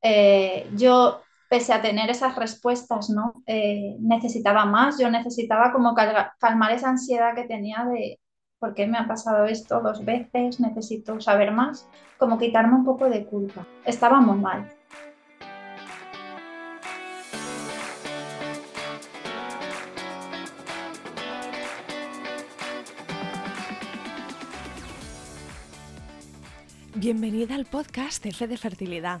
Eh, yo, pese a tener esas respuestas, ¿no? Eh, necesitaba más, yo necesitaba como calmar esa ansiedad que tenía de por qué me ha pasado esto dos veces, necesito saber más, como quitarme un poco de culpa. Estaba muy mal. Bienvenida al podcast de Fe de Fertilidad.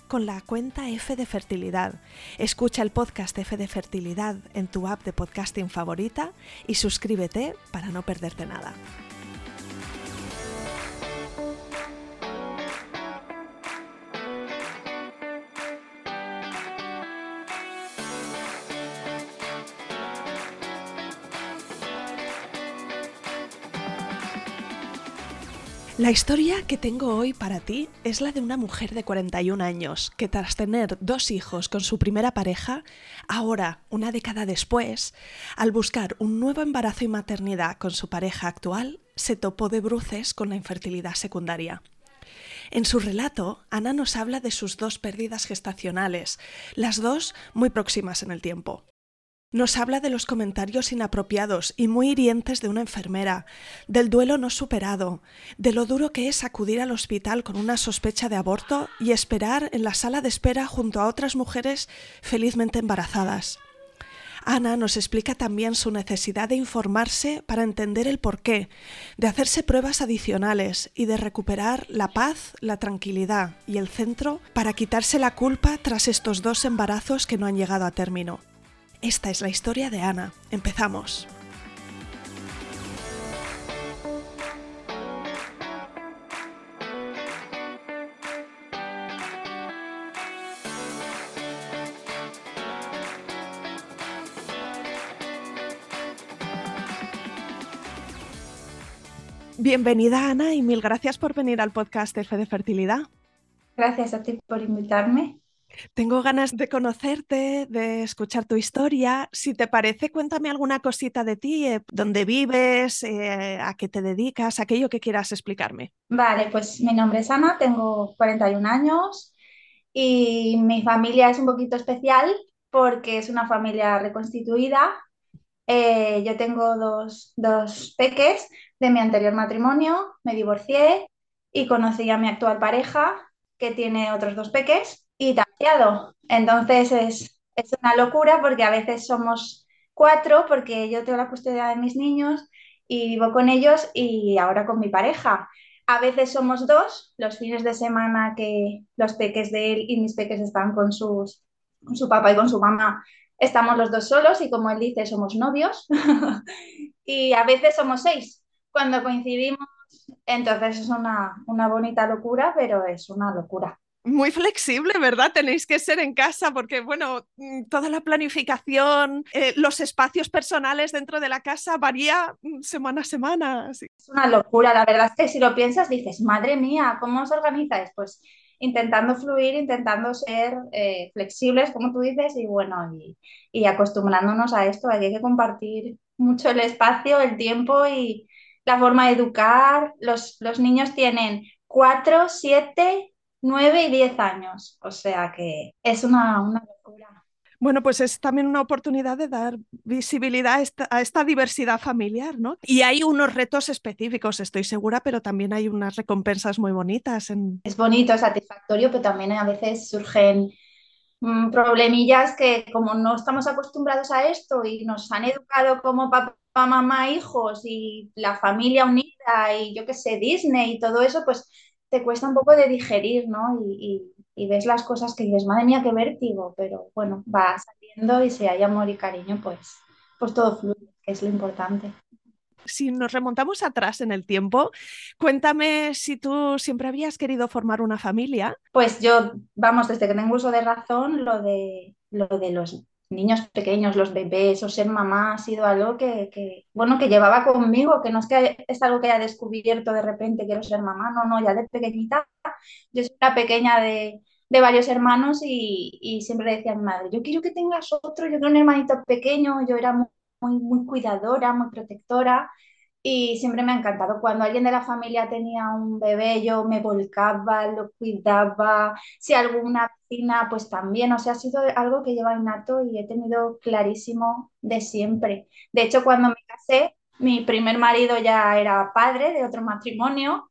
con la cuenta F de Fertilidad. Escucha el podcast F de Fertilidad en tu app de podcasting favorita y suscríbete para no perderte nada. La historia que tengo hoy para ti es la de una mujer de 41 años que tras tener dos hijos con su primera pareja, ahora, una década después, al buscar un nuevo embarazo y maternidad con su pareja actual, se topó de bruces con la infertilidad secundaria. En su relato, Ana nos habla de sus dos pérdidas gestacionales, las dos muy próximas en el tiempo. Nos habla de los comentarios inapropiados y muy hirientes de una enfermera, del duelo no superado, de lo duro que es acudir al hospital con una sospecha de aborto y esperar en la sala de espera junto a otras mujeres felizmente embarazadas. Ana nos explica también su necesidad de informarse para entender el porqué, de hacerse pruebas adicionales y de recuperar la paz, la tranquilidad y el centro para quitarse la culpa tras estos dos embarazos que no han llegado a término. Esta es la historia de Ana. Empezamos. Bienvenida Ana y mil gracias por venir al podcast Fe de Fertilidad. Gracias a ti por invitarme. Tengo ganas de conocerte, de escuchar tu historia. Si te parece, cuéntame alguna cosita de ti, eh, dónde vives, eh, a qué te dedicas, aquello que quieras explicarme. Vale, pues mi nombre es Ana, tengo 41 años y mi familia es un poquito especial porque es una familia reconstituida. Eh, yo tengo dos, dos peques de mi anterior matrimonio, me divorcié y conocí a mi actual pareja que tiene otros dos peques Entonces es, es una locura porque a veces somos cuatro, porque yo tengo la custodia de mis niños y vivo con ellos y ahora con mi pareja. A veces somos dos, los fines de semana que los peques de él y mis peques están con, sus, con su papá y con su mamá, estamos los dos solos y como él dice, somos novios. y a veces somos seis cuando coincidimos. Entonces es una, una bonita locura, pero es una locura muy flexible, ¿verdad? Tenéis que ser en casa porque, bueno, mm, toda la planificación, eh, los espacios personales dentro de la casa varía mm, semana a semana. Es una locura, la verdad es que si lo piensas dices, madre mía, ¿cómo os organizáis? Pues intentando fluir, intentando ser eh, flexibles, como tú dices, y bueno, y, y acostumbrándonos a esto, hay que compartir mucho el espacio, el tiempo y la forma de educar. Los, los niños tienen 4, 7, 9 y 10 años. O sea que es una, una locura. Bueno, pues es también una oportunidad de dar visibilidad a esta, a esta, diversidad familiar, ¿no? Y hay unos retos específicos, estoy segura, pero también hay unas recompensas muy bonitas. En... Es bonito, satisfactorio, pero también a veces surgen mmm, problemillas que como no estamos acostumbrados a esto y nos han educado como papá, mamá, hijos y la familia unida y yo qué sé, Disney y todo eso, pues te cuesta un poco de digerir, ¿no? Y, y y ves las cosas que dices, madre mía, qué vértigo, pero bueno, va saliendo y si hay amor y cariño, pues, pues todo fluye, que es lo importante. Si nos remontamos atrás en el tiempo, cuéntame si tú siempre habías querido formar una familia. Pues yo, vamos, desde que tengo uso de razón, lo de, lo de los niños pequeños, los bebés o ser mamá ha sido algo que, que, bueno, que llevaba conmigo, que no es que es algo que haya descubierto de repente, quiero ser mamá, no, no, ya de pequeñita, yo soy pequeña de, de varios hermanos y, y, siempre decía mi madre, yo quiero que tengas otro, yo quiero un hermanito pequeño, yo era muy, muy cuidadora, muy protectora y siempre me ha encantado. Cuando alguien de la familia tenía un bebé, yo me volcaba, lo cuidaba. Si alguna vecina, pues también. O sea, ha sido algo que lleva innato y he tenido clarísimo de siempre. De hecho, cuando me casé, mi primer marido ya era padre de otro matrimonio.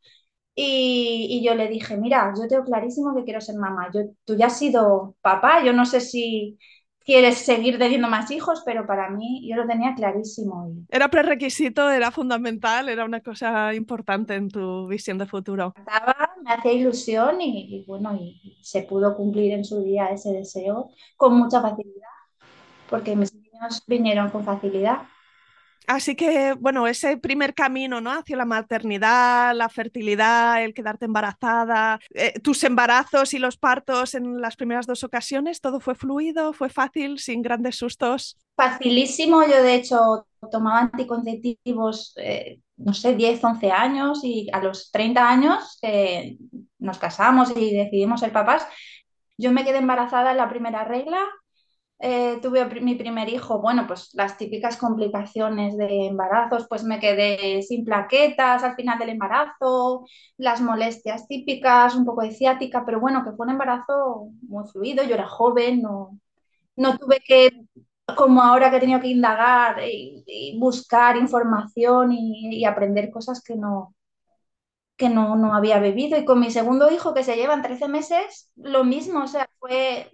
Y, y yo le dije, mira, yo tengo clarísimo que quiero ser mamá. Yo, tú ya has sido papá, yo no sé si, quieres seguir teniendo más hijos, pero para mí yo lo tenía clarísimo. Era prerequisito, era fundamental, era una cosa importante en tu visión de futuro. Me hacía ilusión y, y bueno, y se pudo cumplir en su día ese deseo con mucha facilidad, porque mis niños vinieron con facilidad. Así que, bueno, ese primer camino, ¿no? Hacia la maternidad, la fertilidad, el quedarte embarazada, eh, tus embarazos y los partos en las primeras dos ocasiones, ¿todo fue fluido, fue fácil, sin grandes sustos? Facilísimo, yo de hecho tomaba anticonceptivos, eh, no sé, 10, 11 años y a los 30 años eh, nos casamos y decidimos ser papás. Yo me quedé embarazada en la primera regla, eh, tuve mi primer hijo, bueno, pues las típicas complicaciones de embarazos, pues me quedé sin plaquetas al final del embarazo, las molestias típicas, un poco de ciática, pero bueno, que fue un embarazo muy fluido, yo era joven, no, no tuve que, como ahora que he tenido que indagar y, y buscar información y, y, aprender cosas que no que no, no había bebido y con mi segundo hijo que se llevan 13 meses, lo mismo, o sea, fue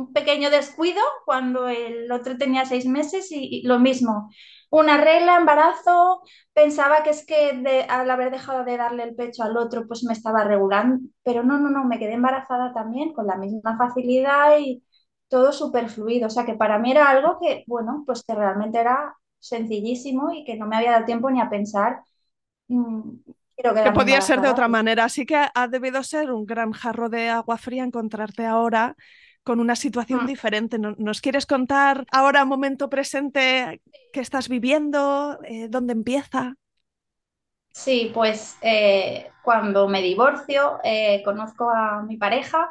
un pequeño descuido cuando el otro tenía seis meses y, y lo mismo. Una regla, embarazo, pensaba que es que de, al haber dejado de darle el pecho al otro, pues me estaba regulando, pero no, no, no, me quedé embarazada también con la misma facilidad y todo súper fluido. O sea que para mí era algo que, bueno, pues que realmente era sencillísimo y que no me había dado tiempo ni a pensar. Que, que podía ser de otra manera. Así que ha debido ser un gran jarro de agua fría encontrarte ahora con una situación mm. diferente. ¿Nos quieres contar ahora, momento presente, qué estás viviendo? Eh, ¿Dónde empieza? Sí, pues eh, cuando me divorcio, eh, conozco a mi pareja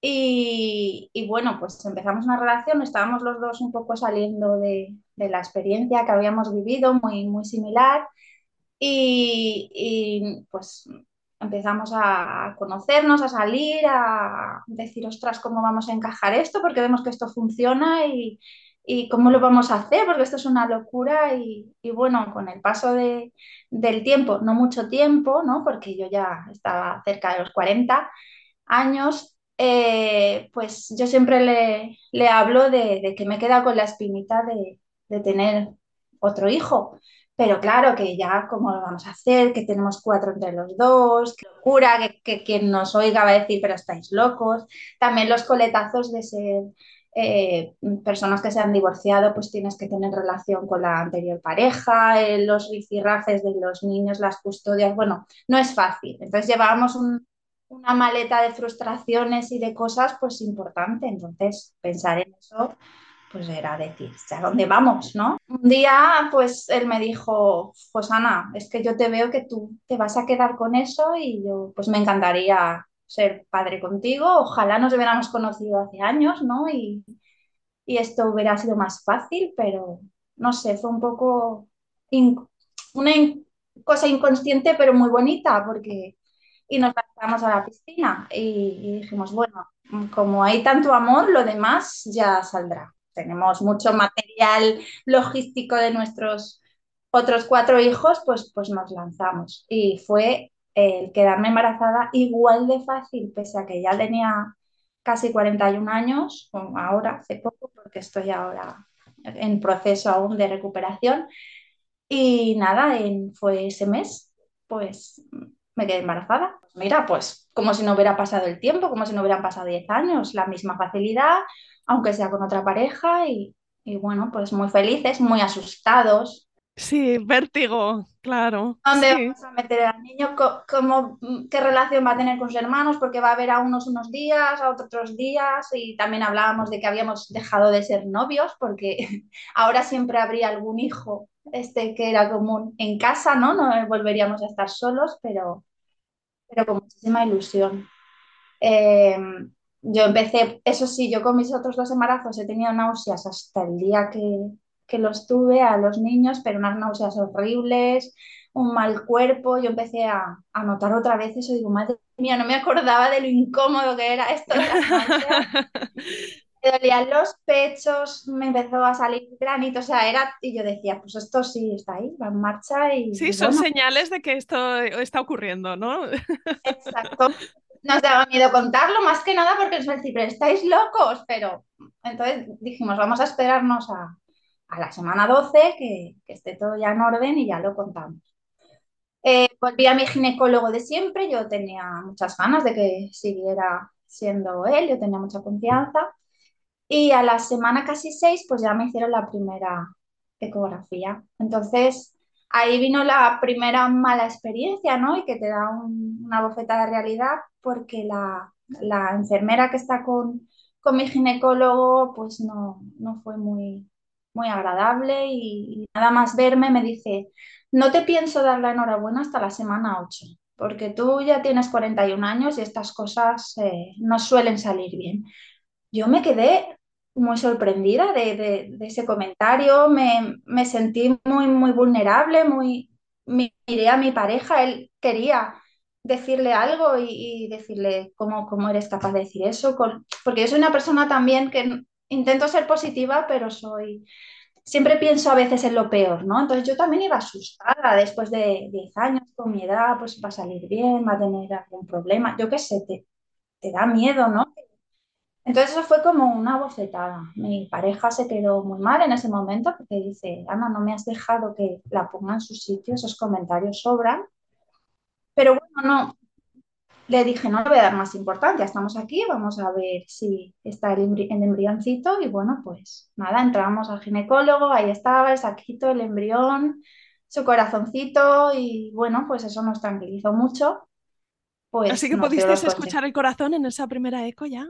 y, y, bueno, pues empezamos una relación, estábamos los dos un poco saliendo de, de la experiencia que habíamos vivido, muy, muy similar. Y, y, pues empezamos a conocernos, a salir, a decir, ostras, ¿cómo vamos a encajar esto? Porque vemos que esto funciona y, y cómo lo vamos a hacer, porque esto es una locura y, y bueno, con el paso de, del tiempo, no mucho tiempo, ¿no? porque yo ya estaba cerca de los 40 años, eh, pues yo siempre le, le hablo de, de, que me queda con la espinita de, de tener otro hijo. Pero claro, que ya cómo lo vamos a hacer, que tenemos cuatro entre los dos, qué locura, que, que quien nos oiga va a decir, pero estáis locos. También los coletazos de ser eh, personas que se han divorciado, pues tienes que tener relación con la anterior pareja, eh, los rifirrafes de los niños, las custodias, bueno, no es fácil. Entonces llevábamos un, una maleta de frustraciones y de cosas, pues importante. Entonces pensar en eso pues era decir, ¿a dónde vamos, no? Un día, pues él me dijo, Josana, es que yo te veo que tú te vas a quedar con eso y yo, pues me encantaría ser padre contigo, ojalá nos hubiéramos conocido hace años, ¿no? Y, y esto hubiera sido más fácil, pero no sé, fue un poco una cosa inconsciente, pero muy bonita, porque y nos lanzamos a la piscina y dijimos, bueno, como hay tanto amor, lo demás ya saldrá. Tenemos mucho material logístico de nuestros otros cuatro hijos, pues, pues nos lanzamos. Y fue el quedarme embarazada igual de fácil, pese a que ya tenía casi 41 años, ahora, hace poco, porque estoy ahora en proceso aún de recuperación. Y nada, en, fue ese mes, pues me quedé embarazada. Mira, pues como si no hubiera pasado el tiempo, como si no hubieran pasado 10 años, la misma facilidad, aunque sea con otra pareja y, y bueno, pues muy felices, muy asustados, Sí, vértigo, claro. ¿Dónde Sí. vamos a meter al niño? ¿Cómo, qué relación va a tener con sus hermanos? Porque va a ver a unos unos días, a otros otros días. Y también hablábamos de que habíamos dejado de ser novios, porque ahora siempre habría algún hijo este que era común en casa, ¿no? No volveríamos a estar solos, pero, pero con muchísima ilusión. Eh, yo empecé, eso sí, yo con mis otros dos embarazos he tenido náuseas hasta el día que, que los tuve a los niños, pero unas náuseas horribles, un mal cuerpo. Yo empecé a, a notar otra vez eso, digo, madre mía, no me acordaba de lo incómodo que era esto de. Me dolían los pechos, me empezó a salir granito, o sea, era, y yo decía, pues esto sí está ahí, va en marcha y, Sí, y son bueno, señales de que esto está ocurriendo, ¿no? Exacto. Nos daba miedo contarlo, más que nada porque nos decía, pero estáis locos, pero entonces dijimos, vamos a esperarnos a, a la semana 12, que, que, esté todo ya en orden y ya lo contamos. Eh, volví a mi ginecólogo de siempre, yo tenía muchas ganas de que siguiera siendo él, yo tenía mucha confianza. Y a la semana casi seis, pues ya me hicieron la primera ecografía. Entonces, ahí vino la primera mala experiencia, ¿no? Y que te da un, una bofetada de realidad porque la, la enfermera que está con, con, mi ginecólogo, pues no, no fue muy, muy agradable y, y, nada más verme me dice, no te pienso dar la enhorabuena hasta la semana 8, porque tú ya tienes 41 años y estas cosas eh, no suelen salir bien. Yo me quedé muy sorprendida de, de, de ese comentario, me, me, sentí muy, muy vulnerable, muy, miré a mi pareja, él quería decirle algo y, y decirle cómo, cómo, eres capaz de decir eso, Con, porque yo soy una persona también que intento ser positiva, pero soy, siempre pienso a veces en lo peor, ¿no? Entonces yo también iba asustada después de 10 años con mi edad, pues va a salir bien, va a tener algún problema, yo qué sé, te, te da miedo, ¿no? Entonces eso fue como una bofetada. Mi pareja se quedó muy mal en ese momento porque dice, Ana, no me has dejado que la ponga en su sitio, esos comentarios sobran. Pero bueno, no, le dije, no le voy a dar más importancia, estamos aquí, vamos a ver si está el, embri el embrioncito y bueno, pues nada, entramos al ginecólogo, ahí estaba el saquito, el embrión, su corazoncito y bueno, pues eso nos tranquilizó mucho. Pues Así que pudisteis los escuchar el corazón en esa primera eco ya.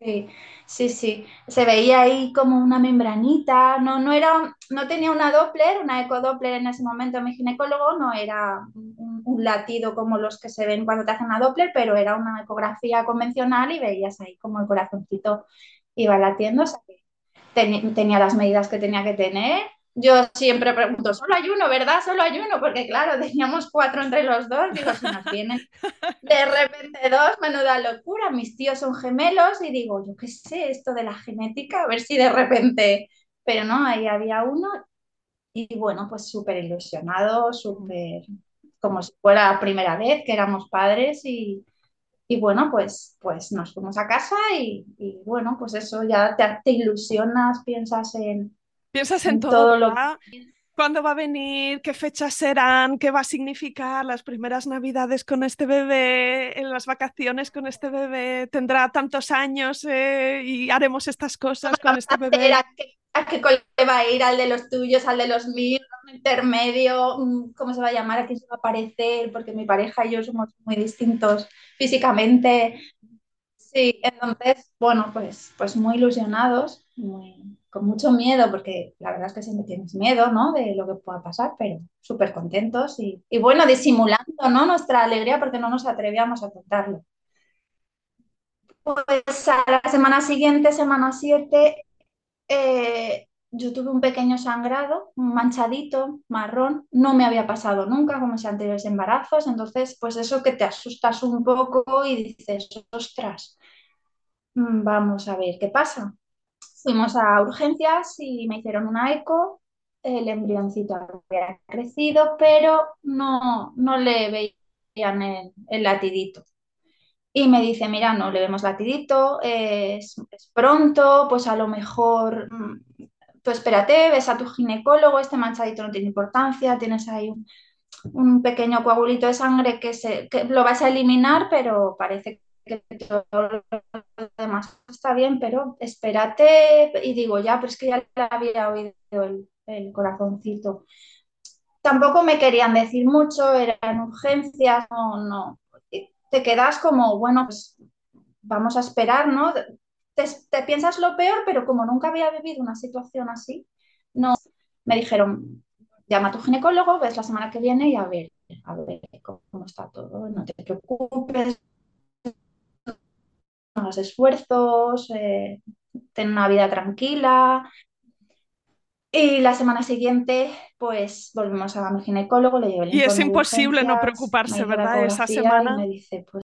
Sí, sí, sí. Se veía ahí como una membranita. No, no era, no tenía una Doppler, una ecodoppler en ese momento mi ginecólogo, no era un, latido como los que se ven cuando te hacen una Doppler, pero era una ecografía convencional y veías ahí como el corazoncito iba latiendo. O sea, que ten, tenía las medidas que tenía que tener. Yo siempre pregunto, solo hay uno, ¿verdad? Solo hay uno, porque claro, teníamos cuatro entre los dos, digo, si nos vienen de repente dos, menuda locura, mis tíos son gemelos y digo, yo qué sé, esto de la genética, a ver si de repente, pero no, ahí había uno y bueno, pues súper ilusionado, súper como si fuera la primera vez que éramos padres y, y bueno, pues, pues nos fuimos a casa y, y bueno, pues eso ya te, te ilusionas, piensas en Piensas en, en todo, todo, lo que... ¿Cuándo va a venir? ¿Qué fechas serán? ¿Qué va a significar las primeras navidades con este bebé? ¿En las vacaciones con este bebé? ¿Tendrá tantos años eh, y haremos estas cosas con este bebé? ¿A qué, ¿A qué cole va a ir? ¿Al de los tuyos? ¿Al de los míos? intermedio? ¿Cómo se va a llamar? ¿A quién se va a parecer? Porque mi pareja y yo somos muy distintos físicamente. Sí, entonces, bueno, pues, pues muy ilusionados, muy, con mucho miedo, porque la verdad es que siempre tienes miedo, ¿no? De lo que pueda pasar, pero súper contentos y, y, bueno, disimulando, ¿no? Nuestra alegría porque no nos atrevíamos a contarlo. Pues a la semana siguiente, semana 7, eh, yo tuve un pequeño sangrado, manchadito marrón, no me había pasado nunca como si anteriores embarazos, entonces pues eso que te asustas un poco y dices, ostras, mm, vamos a ver qué pasa. Fuimos a urgencias y me hicieron una eco, el embrioncito había crecido, pero no, no le veían el, el latidito. Y me dice, mira, no le vemos latidito, es, es pronto, pues a lo mejor mm, tú espérate, ves a tu ginecólogo, este manchadito no tiene importancia, tienes ahí un, un pequeño coagulito de sangre que, se, que lo vas a eliminar, pero parece que todo lo demás está bien, pero espérate, y digo, ya, pero es que ya le había oído el, el corazoncito. Tampoco me querían decir mucho, eran urgencias, no, no. Te quedas como, bueno, pues vamos a esperar, ¿no? te, piensas lo peor, pero como nunca había vivido una situación así, no me dijeron, llama a tu ginecólogo, ves la semana que viene y a ver, a ver cómo está todo, no te preocupes, hagas esfuerzos, eh, ten una vida tranquila. Y la semana siguiente, pues volvimos a mi ginecólogo, le llevé el Y es imposible no preocuparse, ¿verdad? Esa semana. Y me dice, pues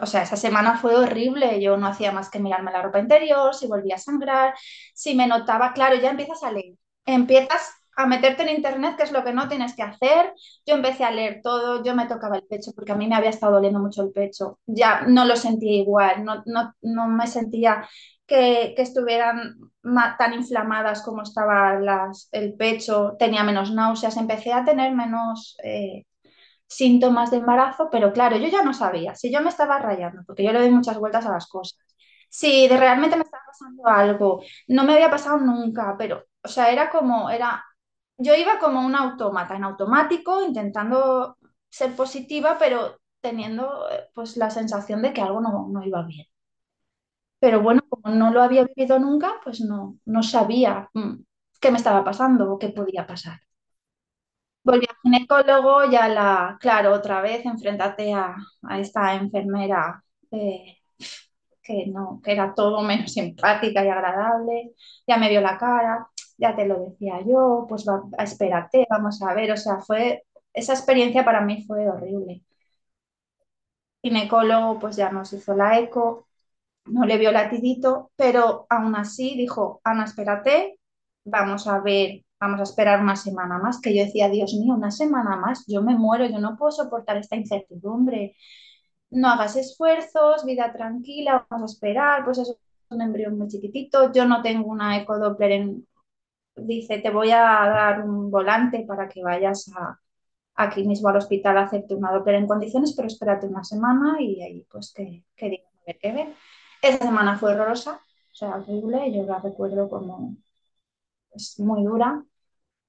o sea, esa semana fue horrible. Yo no hacía más que mirarme la ropa interior, si volvía a sangrar, si me notaba, claro, ya empiezas a leer. Empiezas a meterte en internet, que es lo que no tienes que hacer. Yo empecé a leer todo, yo me tocaba el pecho porque a mí me había estado doliendo mucho el pecho. Ya no lo sentía igual, no, no, no me sentía que, que estuvieran tan inflamadas como estaba las, el pecho, tenía menos náuseas, empecé a tener menos... Eh, síntomas de embarazo, pero claro, yo ya no sabía si yo me estaba rayando, porque yo le doy muchas vueltas a las cosas. Si realmente me estaba pasando algo, no me había pasado nunca, pero, o sea, era como, era, yo iba como un autómata, en automático, intentando ser positiva, pero teniendo pues la sensación de que algo no, no iba bien. Pero bueno, como no lo había vivido nunca, pues no, no sabía mm, qué me estaba pasando o qué podía pasar. Volví al ginecólogo, ya la, claro, otra vez enfrentate a, a esta enfermera eh, que no, que era todo menos simpática y agradable, ya me vio la cara, ya te lo decía yo, pues va, espérate, vamos a ver, o sea, fue, esa experiencia para mí fue horrible. El ginecólogo pues ya nos hizo la eco, no le vio latidito, pero aún así dijo, Ana, espérate, vamos a ver vamos a esperar una semana más, que yo decía, Dios mío, una semana más, yo me muero, yo no puedo soportar esta incertidumbre. No hagas esfuerzos, vida tranquila, vamos a esperar, pues es un embrión muy chiquitito, yo no tengo una ecodoppler en... Dice, te voy a dar un volante para que vayas a, aquí mismo al hospital a hacerte una doppler en condiciones, pero espérate una semana y ahí pues que, que digan a ver. Esa semana fue horrorosa, o sea, horrible, yo la recuerdo como pues, muy dura.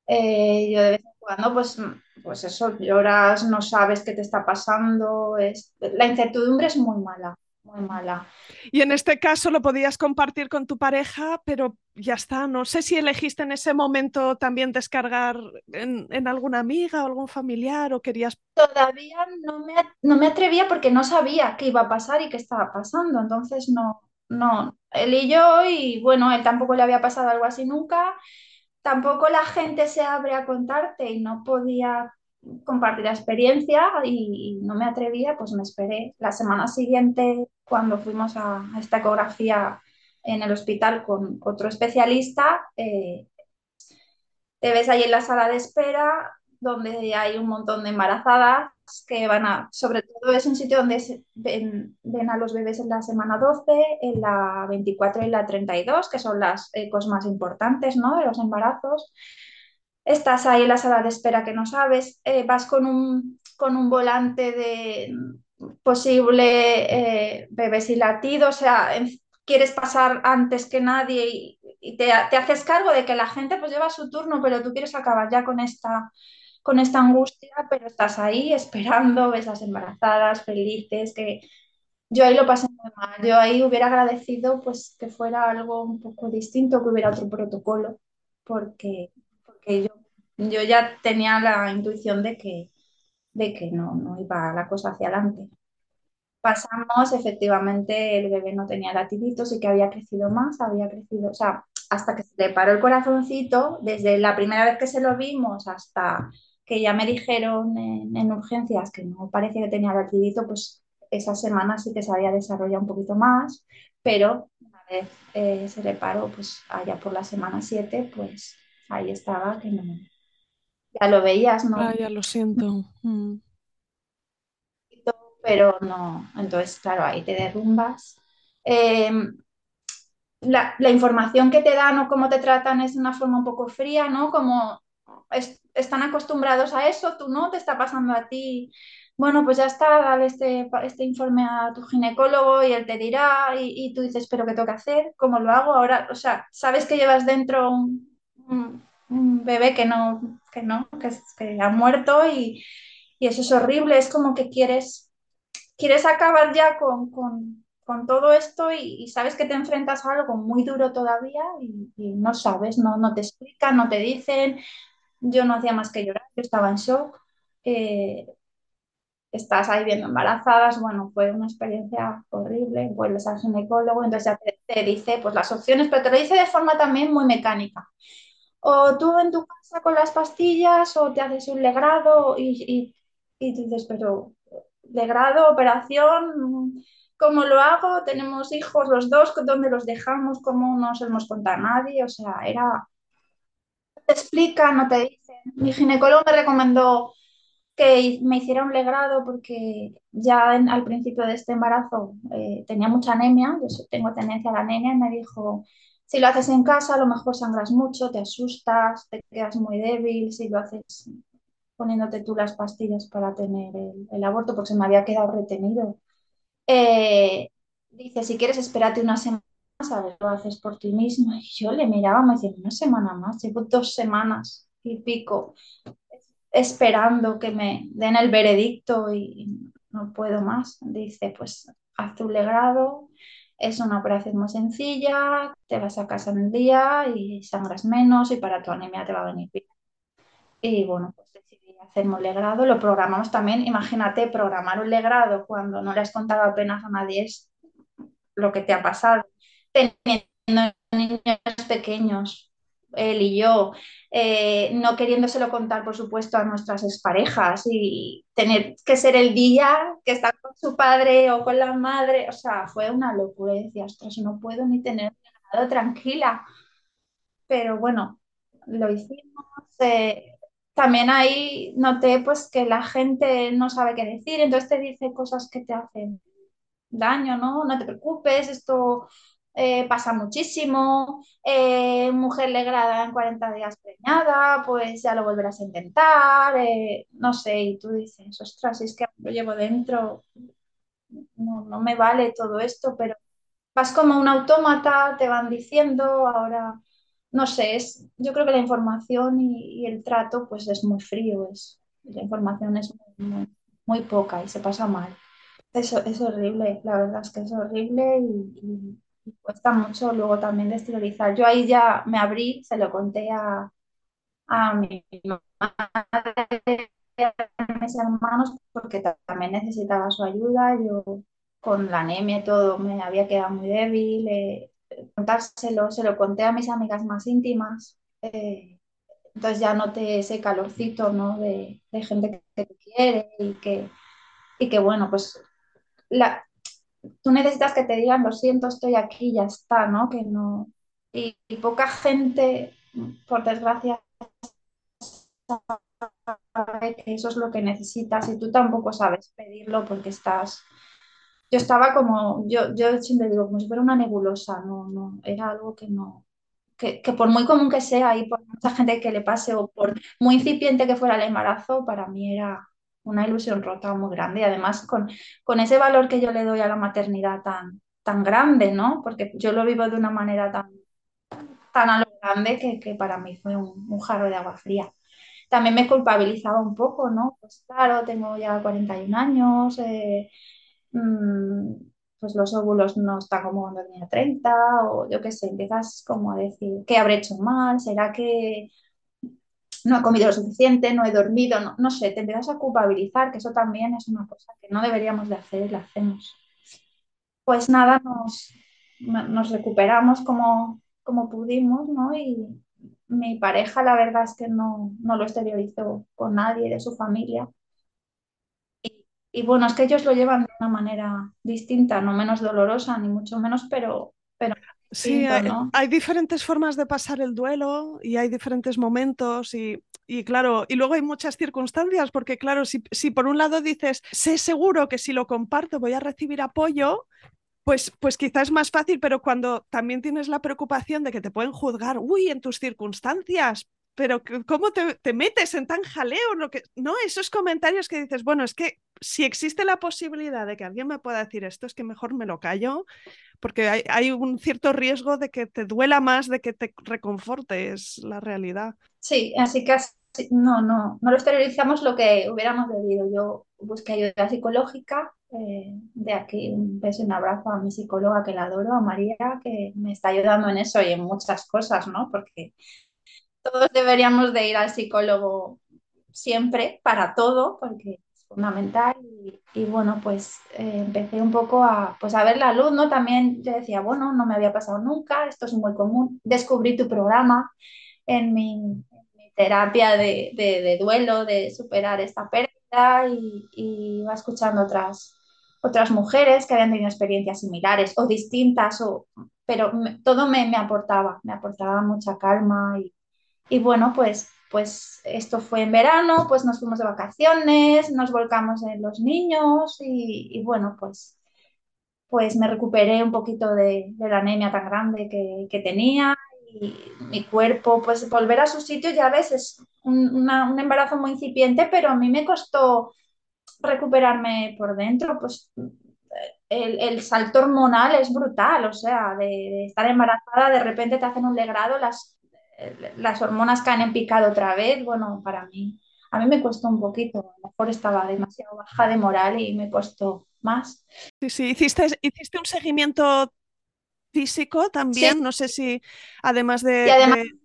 Eh, yo de vez en cuando, pues, pues eso, lloras, no sabes qué te está pasando, es... la incertidumbre es muy mala, muy mala. Y en este caso lo podías compartir con tu pareja, pero ya está, no sé si elegiste en ese momento también descargar en, en alguna amiga o algún familiar o querías... Todavía no me, no me atrevía porque no sabía qué iba a pasar y qué estaba pasando, entonces no, no, él y yo, y bueno, él tampoco le había pasado algo así nunca. Tampoco la gente se abre a contarte y no podía compartir la experiencia y, no me atrevía, pues me esperé. La semana siguiente, cuando fuimos a, esta ecografía en el hospital con otro especialista, eh, te ves ahí en la sala de espera donde hay un montón de embarazadas que van a, sobre todo es un sitio donde ven, ven, a los bebés en la semana 12, en la 24 y la 32, que son las ecos más importantes ¿no? de los embarazos. Estás ahí en la sala de espera que no sabes, eh, vas con un, con un volante de posible eh, bebés y latido, o sea, quieres pasar antes que nadie y, te, te, haces cargo de que la gente pues lleva su turno, pero tú quieres acabar ya con esta con esta angustia, pero estás ahí esperando, ves las embarazadas, felices, que yo ahí lo pasé muy mal. Yo ahí hubiera agradecido pues que fuera algo un poco distinto, que hubiera otro protocolo, porque, porque yo, yo ya tenía la intuición de que, de que no, no iba la cosa hacia adelante. Pasamos, efectivamente, el bebé no tenía latiditos y que había crecido más, había crecido, o sea, hasta que se le paró el corazoncito, desde la primera vez que se lo vimos hasta que ya me dijeron en, en urgencias que no parecía que tenía latidito, pues esa semana sí que se había desarrollado un poquito más, pero una vez eh, se le paró, pues allá por la semana 7, pues ahí estaba, que no, ya lo veías, ¿no? Ah, ya lo siento. Mm. Pero no, entonces, claro, ahí te derrumbas. Eh, la, la, información que te dan o cómo te tratan es de una forma un poco fría, ¿no? Como es, están acostumbrados a eso, tú no, te está pasando a ti. Bueno, pues ya está, dale este, este informe a tu ginecólogo y él te dirá, y, y, tú dices, pero ¿qué tengo que hacer? ¿Cómo lo hago? Ahora, o sea, sabes que llevas dentro un, un, bebé que no, que no, que, ha muerto y, y, eso es horrible, es como que quieres, quieres acabar ya con, con todo esto y, sabes que te enfrentas a algo muy duro todavía y, y, no sabes, no, no te explican, no te dicen. Yo no hacía más que llorar, yo estaba en shock. Eh, estás ahí viendo embarazadas, bueno, fue una experiencia horrible, vuelves al ginecólogo, entonces ya te, te, dice pues las opciones, pero te lo dice de forma también muy mecánica. O tú en tu casa con las pastillas o te haces un legrado y, y, y dices, pero legrado, operación, ¿cómo lo hago? Tenemos hijos los dos, ¿dónde los dejamos? ¿Cómo no se los contar a nadie? O sea, era... No te explican, no te dicen. Mi ginecólogo me recomendó que me hiciera un legrado porque ya en, al principio de este embarazo eh, tenía mucha anemia, yo tengo tendencia a la anemia, y me dijo, si lo haces en casa a lo mejor sangras mucho, te asustas, te quedas muy débil, si lo haces poniéndote tú las pastillas para tener el, aborto, porque se me había quedado retenido. Eh, dice, si quieres, espérate una semana, a ver, lo haces por ti mismo. Y yo le miraba, me decía, una semana más, llevo dos semanas y pico esperando que me den el veredicto y no puedo más. Dice, pues haz tu legrado, es una operación muy sencilla, te vas a casa en el día y sangras menos y para tu anemia te va a venir bien. Y bueno, pues decidí hacer un legrado, lo programamos también, imagínate programar un legrado cuando no le has contado apenas a nadie es lo que te ha pasado, teniendo niños pequeños, él y yo, eh, no queriéndoselo contar, por supuesto, a nuestras exparejas y tener que ser el día que está con su padre o con la madre, o sea, fue una locura. Y decía, ostras, no puedo ni tener nada tranquila. Pero bueno, lo hicimos. Eh, también ahí noté pues que la gente no sabe qué decir, entonces te dice cosas que te hacen daño, ¿no? No te preocupes, esto eh, pasa muchísimo, eh, mujer legrada en 40 días preñada, pues ya lo volverás a intentar, eh, no sé, y tú dices, ostras, es que lo llevo dentro, no, no me vale todo esto, pero vas como un autómata, te van diciendo, ahora, no sé, es, yo creo que la información y, el trato pues es muy frío, es, la información es muy, poca y se pasa mal. Eso es horrible, la verdad es que es horrible y cuesta mucho luego también de exteriorizar. Yo ahí ya me abrí, se lo conté a, a mis hermanos, porque también necesitaba su ayuda. Yo con la anemia y todo me había quedado muy débil. Eh, contárselo, se lo conté a mis amigas más íntimas. Eh, entonces ya noté ese calorcito, ¿no? De, de gente que te quiere y que, y que bueno, pues la, tú necesitas que te digan, lo siento, estoy aquí, ya está, ¿no? Que no... Y, poca gente, por desgracia, sabe que eso es lo que necesitas y tú tampoco sabes pedirlo porque estás... Yo estaba como, yo, yo siempre digo, como si fuera una nebulosa, no, no, era algo que no, que, que, por muy común que sea y por mucha gente que le pase o por muy incipiente que fuera el embarazo, para mí era, una ilusión rota muy grande y además con, con ese valor que yo le doy a la maternidad tan, tan grande, ¿no? Porque yo lo vivo de una manera tan, tan a lo grande que, que para mí fue un, un, jarro de agua fría. También me culpabilizaba un poco, ¿no? Pues claro, tengo ya 41 años, eh, mmm, pues los óvulos no están como cuando tenía 30 o yo qué sé, empiezas como a decir, ¿qué habré hecho mal? ¿Será que no he comido lo suficiente, no he dormido, no, no sé, te empiezas a culpabilizar, que eso también es una cosa que no deberíamos de hacer y la hacemos. Pues nada, nos, nos recuperamos como como pudimos, ¿no? Y mi pareja, la verdad es que no, no lo exteriorizó con nadie de su familia. Y, bueno, es que ellos lo llevan de una manera distinta, no menos dolorosa, ni mucho menos, pero Sí, hay diferentes formas de pasar el duelo y hay diferentes momentos y, y claro, y luego hay muchas circunstancias porque claro, si, si por un lado dices, sé seguro que si lo comparto voy a recibir apoyo, pues, pues quizás es más fácil, pero cuando también tienes la preocupación de que te pueden juzgar, uy, en tus circunstancias, pero ¿cómo te, te metes en tan jaleo? Lo que... No, esos comentarios que dices, bueno, es que si existe la posibilidad de que alguien me pueda decir esto, es que mejor me lo callo, porque hay, un cierto riesgo de que te duela más, de que te reconfortes la realidad. Sí, así que no, no, no lo exteriorizamos lo que hubiéramos debido. Yo busqué ayuda psicológica, eh, de aquí un beso y un abrazo a mi psicóloga que la adoro, a María, que me está ayudando en eso y en muchas cosas, ¿no? Porque todos deberíamos de ir al psicólogo siempre, para todo, porque es fundamental. Y, y bueno, pues eh, empecé un poco a, pues a ver la luz, ¿no? También yo decía, bueno, no me había pasado nunca, esto es muy común. Descubrí tu programa en mi, terapia de, de, de, duelo, de superar esta pérdida y, y iba escuchando otras, otras mujeres que habían tenido experiencias similares o distintas, o, pero me, todo me, me, aportaba, me aportaba mucha calma y, y bueno, pues, pues esto fue en verano, pues nos fuimos de vacaciones, nos volcamos en los niños y, y bueno, pues, pues me recuperé un poquito de, la anemia tan grande que, que, tenía y mi cuerpo, pues volver a su sitio, ya ves, es un, un embarazo muy incipiente, pero a mí me costó recuperarme por dentro, pues el, el, salto hormonal es brutal, o sea, de, estar embarazada, de repente te hacen un legrado, las, las hormonas caen en picado otra vez, bueno, para mí, a mí me costó un poquito, a lo mejor estaba demasiado baja de moral y me costó más. Sí, sí, hiciste, hiciste un seguimiento físico también, sí. no sé si además de... Y además, de...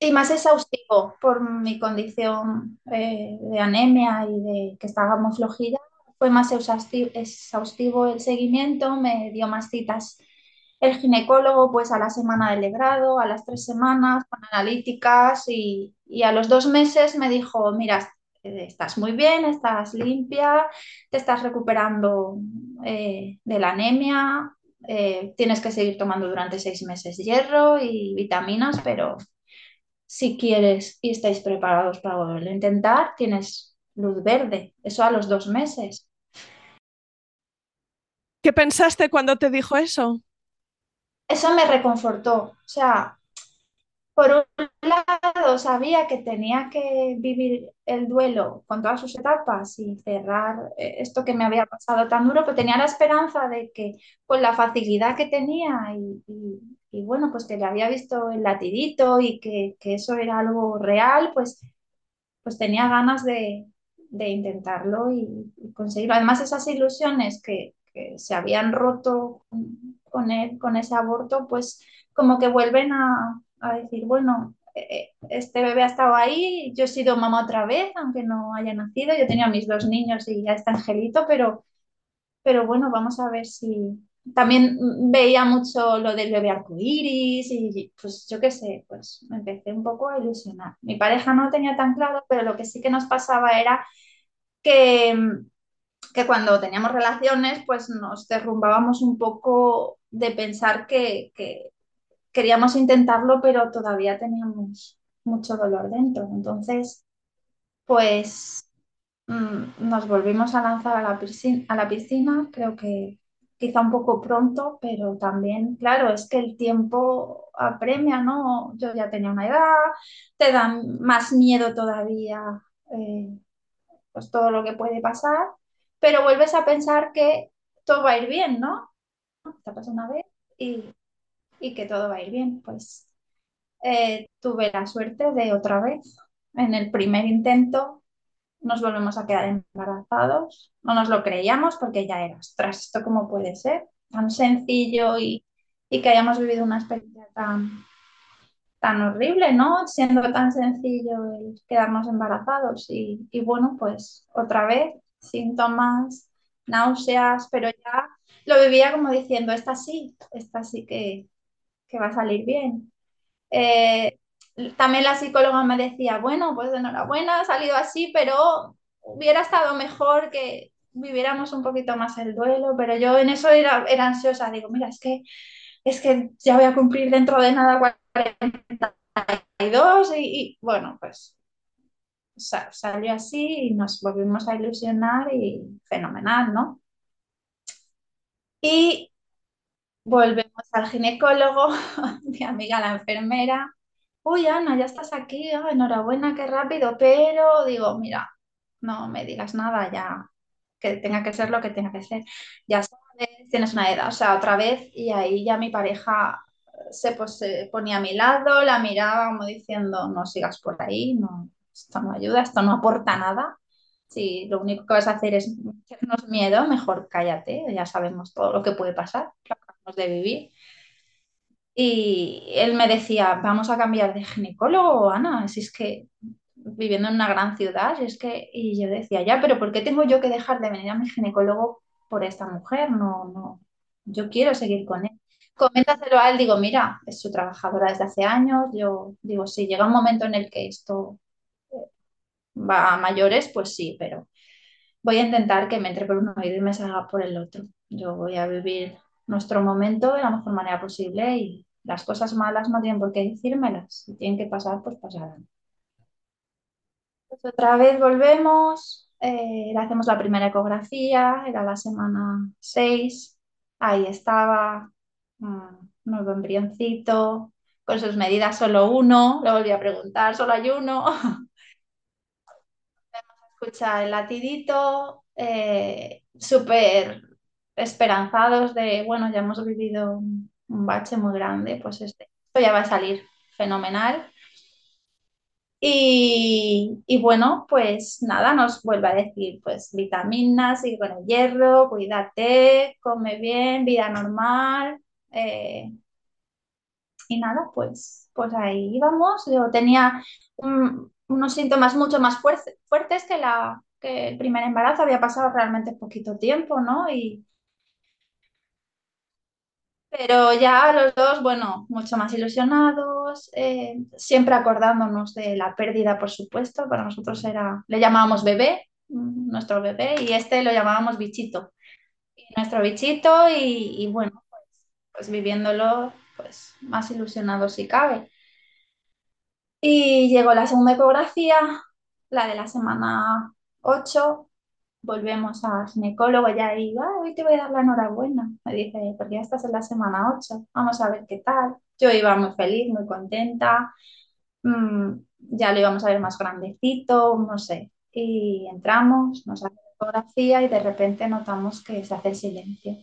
Y más exhaustivo por mi condición eh, de anemia y de que estaba muy flojilla. Fue más exhaustivo, exhaustivo el seguimiento, me dio más citas el ginecólogo pues a la semana del legrado, a las tres semanas, con analíticas y, a los dos meses me dijo, mira, estás muy bien, estás limpia, te estás recuperando eh, de la anemia, eh, tienes que seguir tomando durante seis meses hierro y vitaminas, pero si quieres y estáis preparados para volverlo a intentar, tienes luz verde, eso a los dos meses. ¿Qué pensaste cuando te dijo eso? Eso me reconfortó, o sea, por un lado sabía que tenía que vivir el duelo con todas sus etapas y cerrar esto que me había pasado tan duro, pero tenía la esperanza de que con la facilidad que tenía y, y, bueno, pues que le había visto el latidito y que, que eso era algo real, pues pues tenía ganas de, de intentarlo y, conseguirlo. Además, esas ilusiones que, que se habían roto con ese aborto, pues como que vuelven a, decir, bueno, eh, este bebé ha estado ahí, yo he sido mamá otra vez, aunque no haya nacido, yo tenía mis dos niños y ya está Angelito, pero, pero bueno, vamos a ver si, también veía mucho lo del bebé arcoíris y pues yo qué sé, pues me empecé un poco a ilusionar. Mi pareja no tenía tan claro, pero lo que sí que nos pasaba era que, que cuando teníamos relaciones pues nos derrumbábamos un poco de pensar que, que queríamos intentarlo, pero todavía teníamos mucho dolor dentro. Entonces, pues mm, nos volvimos a lanzar a la piscina, a la piscina creo que quizá un poco pronto, pero también, claro, es que el tiempo apremia, ¿no? Yo ya tenía una edad, te dan más miedo todavía, eh, pues todo lo que puede pasar, pero vuelves a pensar que todo va a ir bien, ¿no? Pasa una vez y, y, que todo va a ir bien. Pues eh, tuve la suerte de otra vez, en el primer intento, nos volvemos a quedar embarazados. No nos lo creíamos porque ya era, ostras, ¿esto cómo puede ser? Tan sencillo y, y que hayamos vivido una experiencia tan, tan horrible, ¿no? Siendo tan sencillo el quedarnos embarazados. Y, y bueno, pues otra vez, síntomas, náuseas, pero ya lo vivía como diciendo, esta sí, esta sí que, que va a salir bien. Eh, también la psicóloga me decía, bueno, pues enhorabuena, ha salido así, pero hubiera estado mejor que viviéramos un poquito más el duelo, pero yo en eso era, era ansiosa, digo, mira, es que, es que ya voy a cumplir dentro de nada 42 y, y bueno, pues sa- salió así y nos volvimos a ilusionar y fenomenal, ¿no? Y volvemos al ginecólogo, mi amiga la enfermera. Uy, Ana, ya estás aquí, enhorabuena, qué rápido, pero digo, mira, no me digas nada, ya que tenga que ser lo que tenga que ser. Ya sabes, tienes una edad, o sea, otra vez, y ahí ya mi pareja se, pues, se ponía a mi lado, la miraba como diciendo, no sigas por ahí, no, esto no ayuda, esto no aporta nada. Si lo único que vas a hacer es hacernos miedo, mejor cállate, ya sabemos todo lo que puede pasar, lo acabamos de vivir. Y él me decía, vamos a cambiar de ginecólogo, Ana, si es que viviendo en una gran ciudad, es que, y yo decía, ya, pero ¿por qué tengo yo que dejar de venir a mi ginecólogo por esta mujer? No, no, yo quiero seguir con él. Coméntaselo a él, digo, mira, es su trabajadora desde hace años, yo digo, si llega un momento en el que esto va a mayores, pues sí, pero voy a intentar que me entre por un oído y me salga por el otro. Yo voy a vivir nuestro momento de la mejor manera posible y las cosas malas no tienen por qué decírmelas. Si tienen que pasar, pues pasarán. Pues otra vez volvemos, eh, hacemos la primera ecografía, era la semana 6. Ahí estaba, mm, nuevo embrioncito, con sus medidas solo uno, le volví a preguntar, solo hay uno. escucha el latidito, eh, súper esperanzados de, bueno, ya hemos vivido un, bache muy grande, pues este, esto ya va a salir fenomenal. Y, y bueno, pues nada, nos vuelve a decir, pues vitaminas, sigue con el hierro, cuídate, come bien, vida normal. eh, y nada, pues, pues ahí íbamos. Yo tenía un- unos síntomas mucho más fuerte- fuertes que, la, que el primer embarazo. Había pasado realmente poquito tiempo, ¿no? Y, pero ya los dos, bueno, mucho más ilusionados, eh, siempre acordándonos de la pérdida, por supuesto. Para nosotros era, le llamábamos bebé, mm, nuestro bebé, y este lo llamábamos bichito. Nuestro bichito, y, y bueno, pues, pues viviéndolo, pues más ilusionados si cabe. Y llegó la segunda ecografía, la de la semana 8. Volvemos al ginecólogo ya y "Ah, hoy te voy a dar la enhorabuena. Me dice, porque ya estás en la semana 8. vamos a ver qué tal. Yo iba muy feliz, muy contenta, mm, ya lo íbamos a ver más grandecito, no sé. Y entramos, nos hace la ecografía y de repente notamos que se hace el silencio.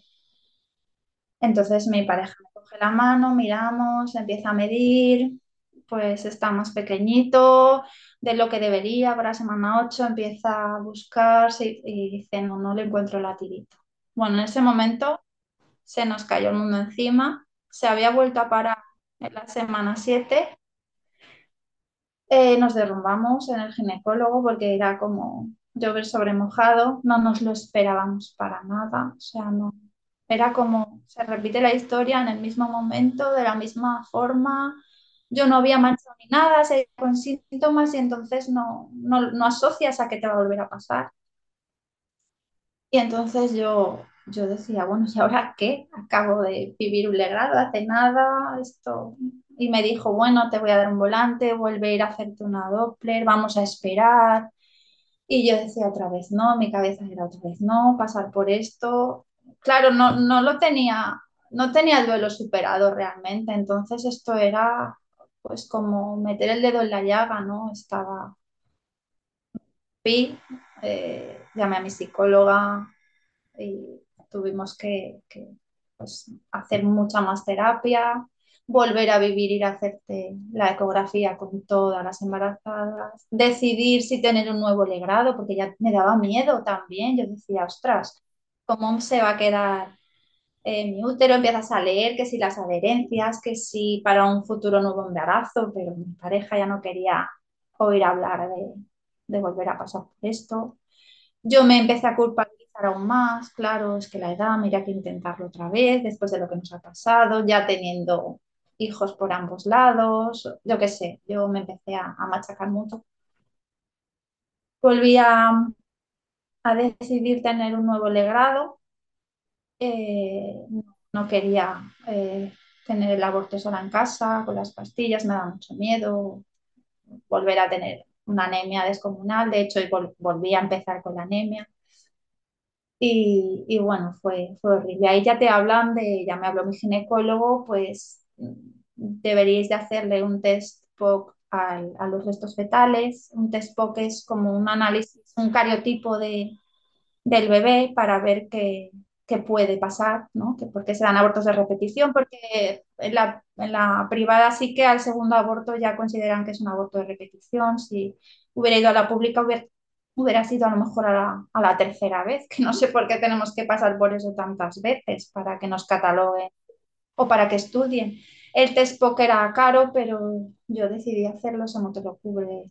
Entonces mi pareja me coge la mano, miramos, empieza a medir, pues está más pequeñito de lo que debería para semana 8 empieza a buscarse y, y dice, no, no le encuentro la tirita. Bueno, en ese momento se nos cayó el mundo encima, se había vuelto a parar en la semana 7, eh, nos derrumbamos en el ginecólogo porque era como llover sobre mojado, no nos lo esperábamos para nada, o sea, no, era como, se repite la historia en el mismo momento, de la misma forma. Yo no había manchado ni nada, se con síntomas y entonces no, no, no asocias a que te va a volver a pasar. Y entonces yo, yo decía, bueno, ¿y ahora qué? Acabo de vivir un legrado hace nada, esto. Y me dijo, bueno, te voy a dar un volante, vuelve a ir a hacerte una Doppler, vamos a esperar. Y yo decía otra vez no, mi cabeza era otra vez no, pasar por esto. Claro, no, no lo tenía, no tenía el duelo superado realmente, entonces esto era pues como meter el dedo en la llaga, ¿no? Estaba, fui, eh, llamé a mi psicóloga y tuvimos que, que, pues, hacer mucha más terapia, volver a vivir, ir a hacerte la ecografía con todas las embarazadas, decidir si tener un nuevo legrado, porque ya me daba miedo también. Yo decía, ostras, ¿cómo se va a quedar eh, mi útero? Empiezas a leer que si las adherencias, que si para un futuro nuevo embarazo, pero mi pareja ya no quería oír hablar de, volver a pasar por esto. Yo me empecé a culpabilizar aún más, claro, es que la edad, mira que intentarlo otra vez, después de lo que nos ha pasado, ya teniendo hijos por ambos lados, yo qué sé, yo me empecé a, a machacar mucho. Volví a, a decidir tener un nuevo legrado. Eh, no, quería eh, tener el aborto sola en casa, con las pastillas, me daba mucho miedo volver a tener una anemia descomunal. De hecho, vol volví a empezar con la anemia. Y, y, bueno, fue, fue horrible. Ahí ya te hablan de, ya me habló mi ginecólogo, pues deberíais de hacerle un test POC a los restos fetales. Un test POC es como un análisis, un cariotipo de, del bebé para ver qué, qué puede pasar, ¿no? Que por qué se dan abortos de repetición, porque en la, en la, privada sí que al segundo aborto ya consideran que es un aborto de repetición. Si hubiera ido a la pública hubiera, hubiera sido a lo mejor a la, a la, tercera vez, que no sé por qué tenemos que pasar por eso tantas veces para que nos cataloguen o para que estudien. El test POC era caro, pero yo decidí hacerlo, eso no te lo cubre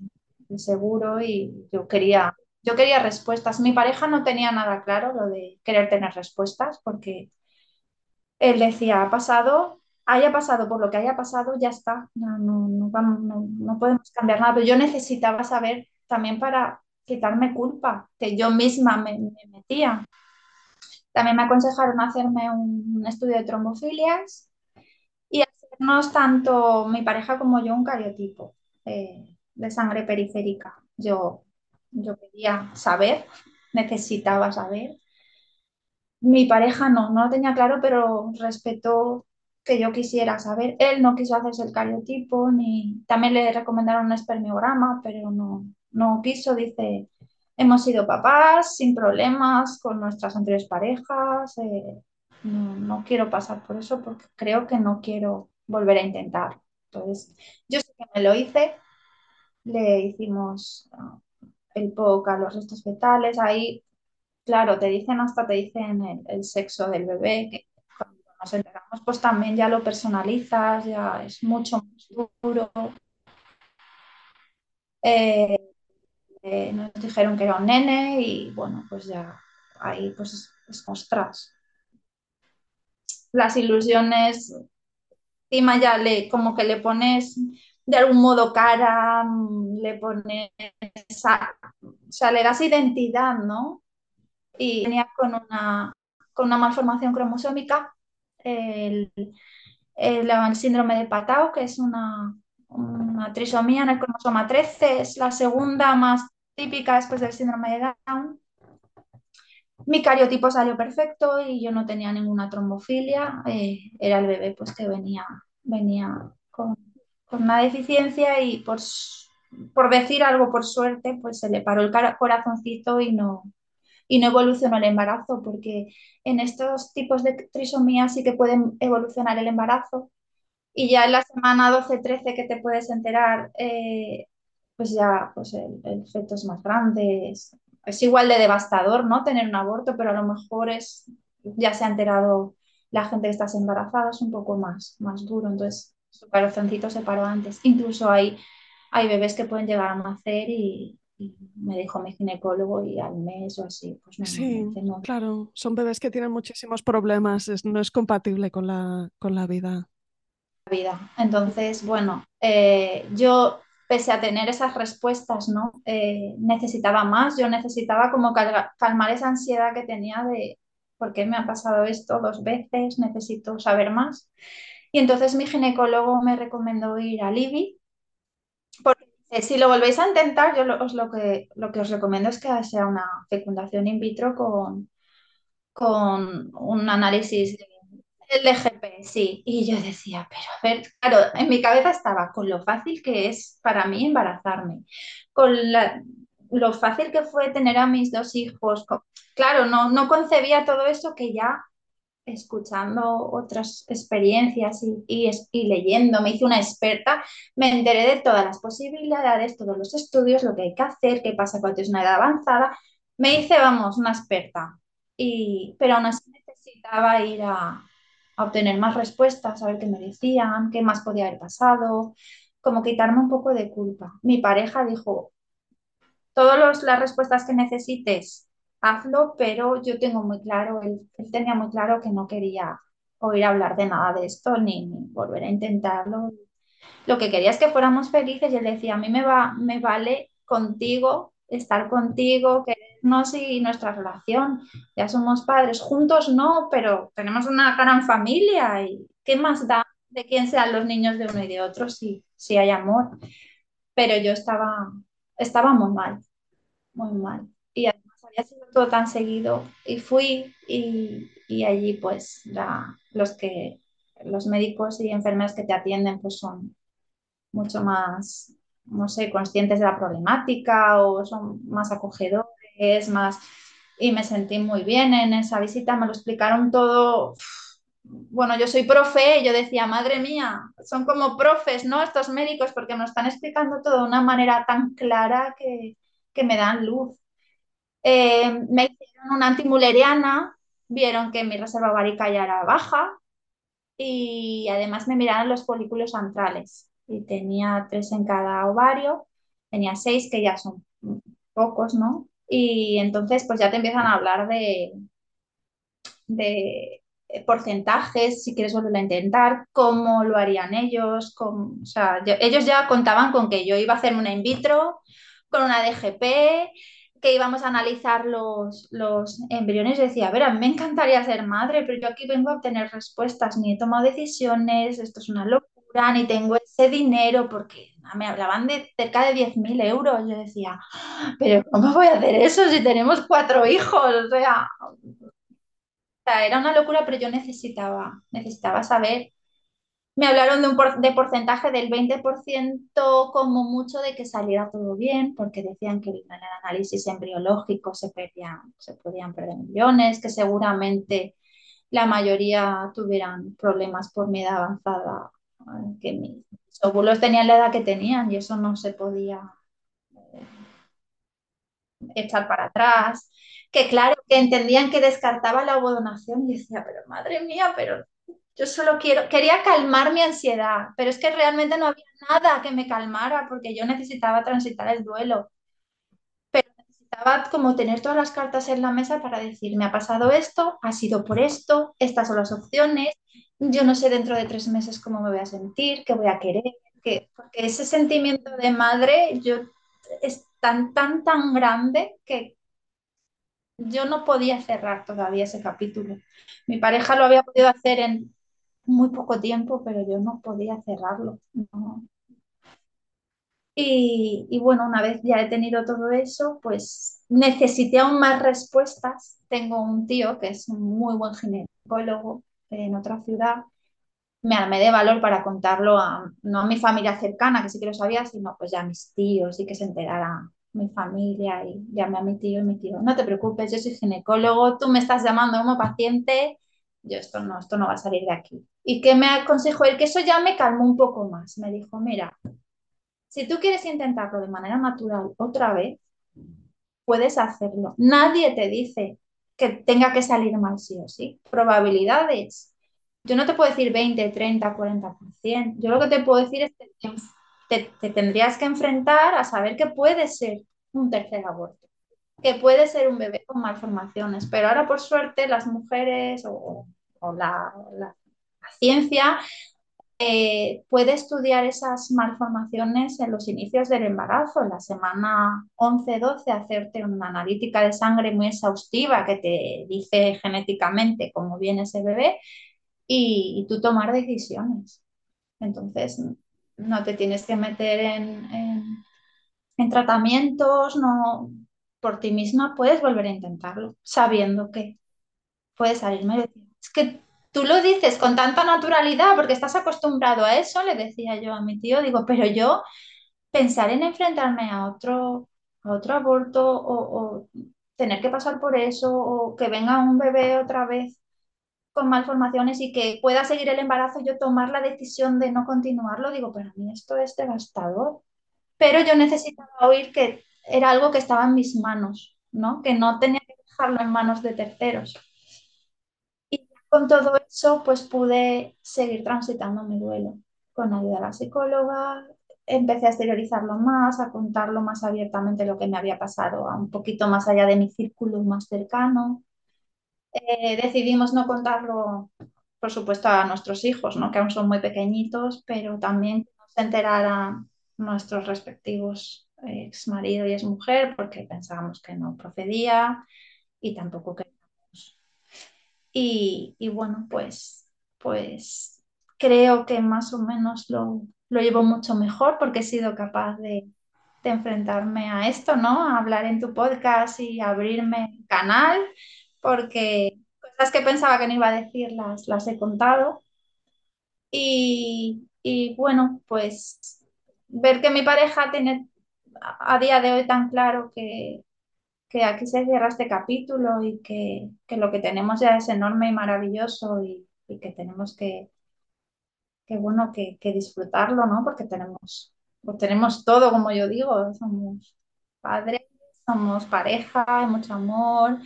el seguro y yo quería yo quería respuestas. Mi pareja no tenía nada claro lo de querer tener respuestas porque él decía, ha pasado, haya pasado por lo que haya pasado, ya está, no, no, no, podemos cambiar nada. Pero yo necesitaba saber también para quitarme culpa que yo misma me, me metía. También me aconsejaron hacerme un, un estudio de trombofilias y hacernos tanto mi pareja como yo un cariotipo eh, de sangre periférica. Yo yo quería saber, necesitaba saber. Mi pareja no, no lo tenía claro, pero respetó que yo quisiera saber. Él no quiso hacerse el cariotipo, ni también le recomendaron un espermiograma, pero no, no quiso. Dice, hemos sido papás sin problemas con nuestras anteriores parejas. Eh, no, no, quiero pasar por eso porque creo que no quiero volver a intentar. Entonces, yo sé que me lo hice, le hicimos el POC a los restos fetales, ahí, claro, te dicen hasta te dicen el, sexo del bebé, que cuando nos enteramos, pues también ya lo personalizas, ya es mucho más duro. Eh, eh, nos dijeron que era un nene y bueno, pues ya ahí pues es, es ostras. Las ilusiones, encima ya le, como que le pones de algún modo cara, le pones, o sea, le das identidad, ¿no? Y venía con una, con una malformación cromosómica, el, el, el síndrome de Patau, que es una, una, trisomía en el cromosoma 13, es la segunda más típica después del síndrome de Down. Mi cariotipo salió perfecto y yo no tenía ninguna trombofilia, eh, era el bebé pues que venía, venía con, con una deficiencia y por, por decir algo, por suerte, pues se le paró el corazoncito y no, y no evolucionó el embarazo, porque en estos tipos de trisomías sí que pueden evolucionar el embarazo. Y ya en la semana 12-13 que te puedes enterar, eh, pues ya pues el, el, feto es más grande, es, igual de devastador, ¿no? Tener un aborto, pero a lo mejor es, ya se ha enterado la gente que estás embarazada, es un poco más, más duro. Entonces, su corazoncito se paró antes. Incluso hay, hay bebés que pueden llegar a nacer y, y me dijo mi ginecólogo y al mes o así, pues no, sí, no. claro, son bebés que tienen muchísimos problemas, es, no es compatible con la, con la vida. vida. Entonces, bueno, eh, yo pese a tener esas respuestas, ¿no? Eh, necesitaba más, yo necesitaba como cal calmar esa ansiedad que tenía de por qué me ha pasado esto dos veces, necesito saber más. Y entonces mi ginecólogo me recomendó ir a Libby, porque si lo volvéis a intentar, yo lo, os, lo, que, lo que os recomiendo es que sea una fecundación in vitro con, con un análisis del DGP, sí. Y yo decía, pero a ver, claro, en mi cabeza estaba con lo fácil que es para mí embarazarme, con lo fácil que fue tener a mis dos hijos. Claro, no, no concebía todo eso que ya escuchando otras experiencias y, y, leyendo, me hice una experta, me enteré de todas las posibilidades, todos los estudios, lo que hay que hacer, qué pasa cuando es una edad avanzada. Me hice, vamos, una experta. Y, pero aún así necesitaba ir a, obtener más respuestas, a ver qué me decían, qué más podía haber pasado, como quitarme un poco de culpa. Mi pareja dijo, todas las respuestas que necesites hazlo, pero yo tengo muy claro, él, él, tenía muy claro que no quería oír hablar de nada de esto ni, volver a intentarlo. Lo que quería es que fuéramos felices y él decía, a mí me va, me vale contigo, estar contigo, querernos y nuestra relación. Ya somos padres, juntos no, pero tenemos una gran familia y ¿qué más da de quién sean los niños de uno y de otro si, si hay amor? Pero yo estaba, estaba muy mal, muy mal. Y había sido todo tan seguido y fui y, y allí pues la, los que los médicos y enfermeras que te atienden pues son mucho más, no sé, conscientes de la problemática o son más acogedores, más... Y me sentí muy bien en esa visita, me lo explicaron todo. Bueno, yo soy profe, yo decía, madre mía, son como profes, ¿no? Estos médicos, porque me están explicando todo de una manera tan clara que, que me dan luz. Eh, me hicieron una antimuleriana, vieron que mi reserva ovárica ya era baja y además me miraron los folículos antrales y tenía tres en cada ovario, tenía seis que ya son pocos, ¿no? Y entonces pues ya te empiezan a hablar de, de porcentajes, si quieres volver a intentar, cómo lo harían ellos, cómo, o sea, ellos ya contaban con que yo iba a hacer una in vitro, con una DGP, que íbamos a analizar los, los embriones. Decía, a ver, me encantaría ser madre, pero yo aquí vengo a obtener respuestas, ni he tomado decisiones, esto es una locura, ni tengo ese dinero, porque me hablaban de cerca de 10.000 euros. Yo decía, pero ¿cómo voy a hacer eso si tenemos cuatro hijos? O sea, era una locura, pero yo necesitaba, necesitaba saber. Me hablaron de un por, de porcentaje del 20% como mucho de que saliera todo bien, porque decían que en el análisis embriológico se, perdían, se podían perder millones, que seguramente la mayoría tuvieran problemas por mi edad avanzada, que mis óvulos tenían la edad que tenían y eso no se podía echar para atrás. Que claro, que entendían que descartaba la ovodonación y decía, pero madre mía, pero yo solo quiero, quería calmar mi ansiedad, pero es que realmente no había nada que me calmara porque yo necesitaba transitar el duelo, pero necesitaba como tener todas las cartas en la mesa para decir, me ha pasado esto, ha sido por esto, estas son las opciones, yo no sé dentro de tres meses cómo me voy a sentir, qué voy a querer, que, porque ese sentimiento de madre yo es tan, tan, tan grande que yo no podía cerrar todavía ese capítulo. Mi pareja lo había podido hacer en muy poco tiempo, pero yo no podía cerrarlo. No. Y, y, bueno, una vez ya he tenido todo eso, pues necesité aún más respuestas. Tengo un tío que es un muy buen ginecólogo en otra ciudad. Me armé de valor para contarlo a, no a mi familia cercana, que sí que lo sabía, sino pues ya a mis tíos y que se enteraran mi familia y llamé a mi tío y mi tío, no te preocupes, yo soy ginecólogo, tú me estás llamando como paciente, yo esto no, esto no va a salir de aquí. ¿Y qué me aconsejó él? Que eso ya me calmó un poco más. Me dijo, mira, si tú quieres intentarlo de manera natural otra vez, puedes hacerlo. Nadie te dice que tenga que salir mal sí o sí. Probabilidades. Yo no te puedo decir 20, 30, 40%. Yo lo que te puedo decir es que te, te, tendrías que enfrentar a saber que puede ser un tercer aborto, que puede ser un bebé con malformaciones, pero ahora por suerte las mujeres o, o la, ciencia eh, puede estudiar esas malformaciones en los inicios del embarazo, en la semana 11-12, hacerte una analítica de sangre muy exhaustiva que te dice genéticamente cómo viene ese bebé y, y tú tomar decisiones. Entonces, no te tienes que meter en, en, en, tratamientos, no, por ti misma puedes volver a intentarlo, sabiendo que puedes salirme. Es que tú lo dices con tanta naturalidad porque estás acostumbrado a eso, le decía yo a mi tío, digo, pero yo pensar en enfrentarme a otro, a otro aborto o, o tener que pasar por eso o que venga un bebé otra vez con malformaciones y que pueda seguir el embarazo, yo tomar la decisión de no continuarlo, digo, para mí esto es devastador. Pero yo necesitaba oír que era algo que estaba en mis manos, ¿no? Que no tenía que dejarlo en manos de terceros. Con todo eso, pues pude seguir transitando mi duelo con ayuda de la psicóloga. Empecé a exteriorizarlo más, a contarlo más abiertamente lo que me había pasado, a un poquito más allá de mi círculo más cercano eh, decidimos no contarlo por supuesto, a nuestros hijos, ¿no? que aún son muy pequeñitos, pero también que se enteraran nuestros respectivos ex marido y ex mujer, porque pensábamos que no procedía y tampoco queríamos. Y, bueno, pues, pues creo que más o menos lo, lo llevo mucho mejor porque he sido capaz de, de enfrentarme a esto, ¿no? A hablar en tu podcast y abrirme canal, porque cosas que pensaba que no iba a decir las, las he contado. Y, y bueno, pues ver que mi pareja tiene a día de hoy tan claro que, que aquí se cierra este capítulo y que, que lo que tenemos ya es enorme y maravilloso y, y que tenemos que, que bueno, que, que disfrutarlo, ¿no? Porque tenemos, pues tenemos todo, como yo digo, somos padres, somos pareja, hay mucho amor,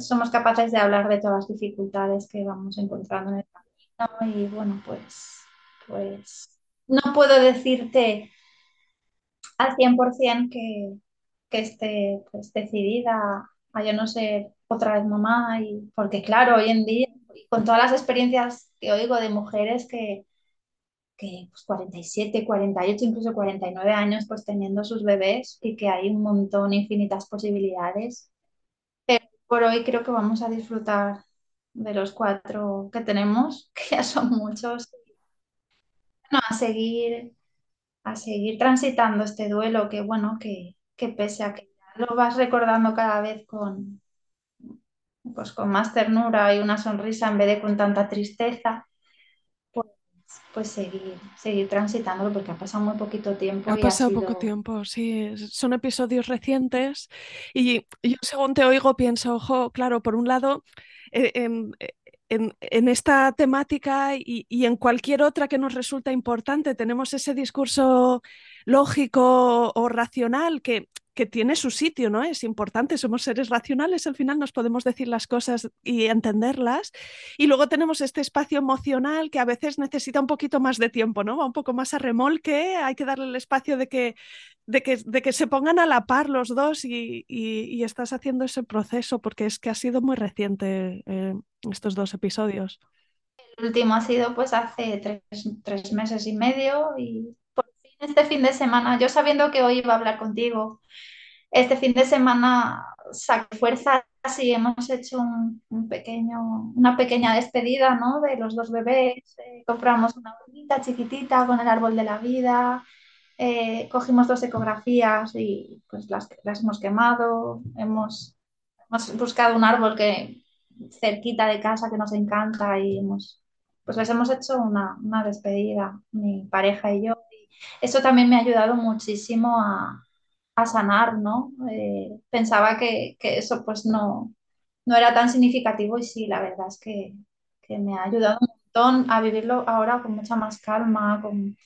somos capaces de hablar de todas las dificultades que vamos encontrando en el camino y bueno, pues, pues no puedo decirte al 100% que, que esté pues, decidida a yo no ser otra vez mamá y porque claro, hoy en día con todas las experiencias que oigo de mujeres que que pues 47, 48, incluso 49 años pues teniendo sus bebés y que hay un montón, infinitas posibilidades. Pero por hoy creo que vamos a disfrutar de los cuatro que tenemos, que ya son muchos. Bueno, a seguir, a seguir transitando este duelo que bueno, que, que pese a que ya lo vas recordando cada vez con, pues, con más ternura y una sonrisa en vez de con tanta tristeza, pues, pues seguir, seguir transitándolo porque ha pasado muy poquito tiempo Ha y ha pasado poco tiempo, sí, son episodios recientes y yo según te oigo pienso, ojo, claro, por un lado, eh, en, en- en esta temática y, y en cualquier otra que nos resulta importante, tenemos ese discurso lógico o racional que, que tiene su sitio, ¿no? Es importante, somos seres racionales, al final nos podemos decir las cosas y entenderlas. Y luego tenemos este espacio emocional que a veces necesita un poquito más de tiempo, ¿no? Va un poco más a remolque, hay que darle el espacio de que, de que, de que se pongan a la par los dos y, y- y estás haciendo ese proceso porque es que ha sido muy reciente eh, estos dos episodios. El último ha sido pues hace tres, tres meses y medio y este fin de semana, yo sabiendo que hoy iba a hablar contigo, este fin de semana saqué fuerzas y hemos hecho un, pequeño, una pequeña despedida, ¿no? de los dos bebés. Eh, compramos una bolita chiquitita con el árbol de la vida, eh, cogimos dos ecografías y pues las, las hemos quemado, hemos, hemos buscado un árbol que cerquita de casa que nos encanta y hemos, pues les hemos hecho una, una despedida, mi pareja y yo. Eso también me ha ayudado muchísimo a, a sanar, ¿no? Eh, pensaba que, que eso pues no, no era tan significativo y sí, la verdad es que, que me ha ayudado un montón a vivirlo ahora con mucha más calma, con,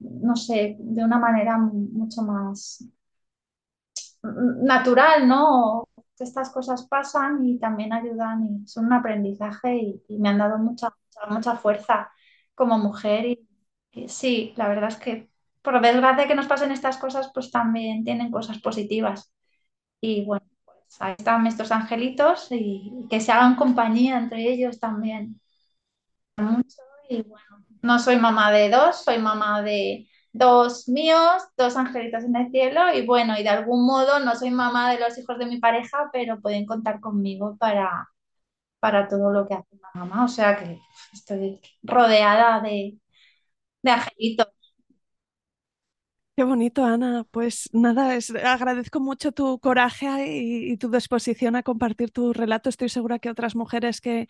no sé, de una manera mucho más natural, ¿no? Estas cosas pasan y también ayudan y son un aprendizaje y, me han dado mucha, mucha, mucha fuerza como mujer y sí, la verdad es que por desgracia que nos pasen estas cosas, pues también tienen cosas positivas. Y bueno, pues ahí están estos angelitos y que se hagan compañía entre ellos también mucho. Y bueno, no soy mamá de dos, soy mamá de dos míos, dos angelitos en el cielo. Y bueno, y de algún modo no soy mamá de los hijos de mi pareja, pero pueden contar conmigo para, para todo lo que hace mamá. O sea que estoy rodeada de, de angelitos. Qué bonito, Ana. Pues nada, es- agradezco mucho tu coraje y, tu disposición a compartir tu relato. Estoy segura que otras mujeres que,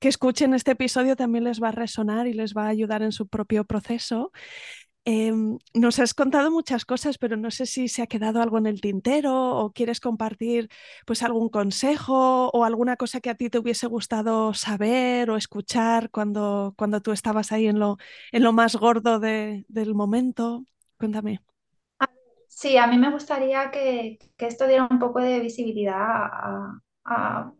que escuchen este episodio también les va a resonar y les va a ayudar en su propio proceso. Em, nos has contado muchas cosas, pero no sé si se ha quedado algo en el tintero o quieres compartir pues algún consejo o alguna cosa que a ti te hubiese gustado saber o escuchar cuando, cuando tú estabas ahí en lo, en lo más gordo de- del momento. Cuéntame. Sí, a mí me gustaría que, que esto diera un poco de visibilidad a,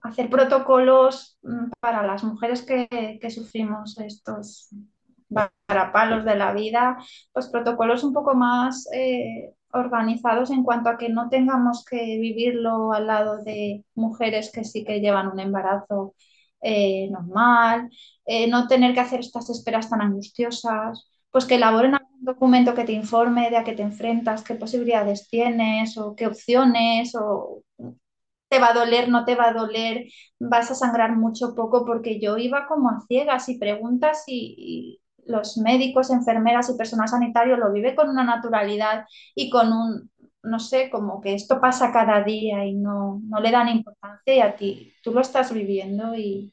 hacer protocolos mm, para las mujeres que sufrimos estos palos de la vida, pues protocolos un poco más eh, organizados en cuanto a que no tengamos que vivirlo al lado de mujeres que sí que llevan un embarazo eh, normal, eh, no tener que hacer estas esperas tan angustiosas, pues que elaboren algún documento que te informe de a qué te enfrentas, qué posibilidades tienes o qué opciones o te va a doler, no te va a doler, vas a sangrar mucho poco, porque yo iba como a ciegas y preguntas y los médicos, enfermeras y personal sanitario lo vive con una naturalidad y con un, no sé, como que esto pasa cada día y no, no le dan importancia y a ti, tú lo estás viviendo y,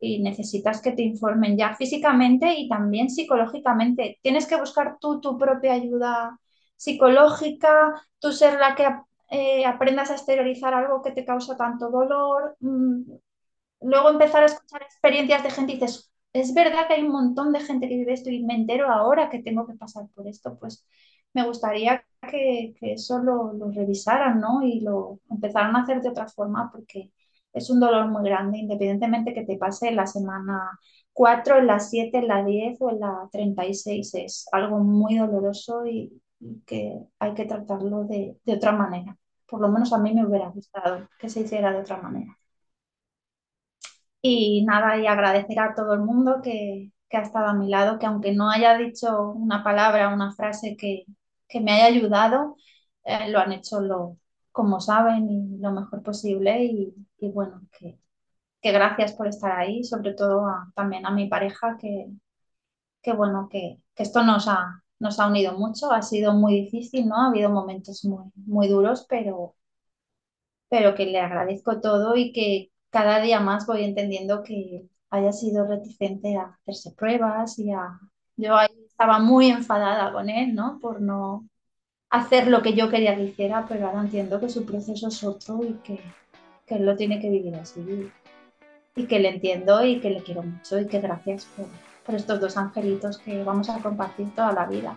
y necesitas que te informen ya físicamente y también psicológicamente. Tienes que buscar tú tu propia ayuda psicológica, tú ser la que eh, aprendas a exteriorizar algo que te causa tanto dolor. Mm, luego empezar a escuchar experiencias de gente y dices, es verdad que hay un montón de gente que vive esto y me entero ahora que tengo que pasar por esto, pues me gustaría que, que eso lo, lo, revisaran, ¿no? Y lo empezaran a hacer de otra forma porque es un dolor muy grande, independientemente que te pase en la semana 4, en la 7, en la 10 o en la 36. Es algo muy doloroso y, y que hay que tratarlo de, de otra manera. Por lo menos a mí me hubiera gustado que se hiciera de otra manera. Y nada, y agradecer a todo el mundo que, que, ha estado a mi lado, que aunque no haya dicho una palabra, una frase que, que me haya ayudado, eh, lo han hecho lo, como saben y lo mejor posible. Y, y bueno, que, que, gracias por estar ahí, sobre todo también a mi pareja, que, que bueno, que, que esto nos ha, nos ha unido mucho, ha sido muy difícil, ¿no? Ha habido momentos muy, muy duros, pero, pero que le agradezco todo y que cada día más voy entendiendo que haya sido reticente a hacerse pruebas y a... Yo ahí estaba muy enfadada con él, ¿no? Por no hacer lo que yo quería que hiciera, pero ahora entiendo que su proceso es otro y que, que él lo tiene que vivir así. Y que le entiendo y que le quiero mucho y que gracias por, por estos dos angelitos que vamos a compartir toda la vida.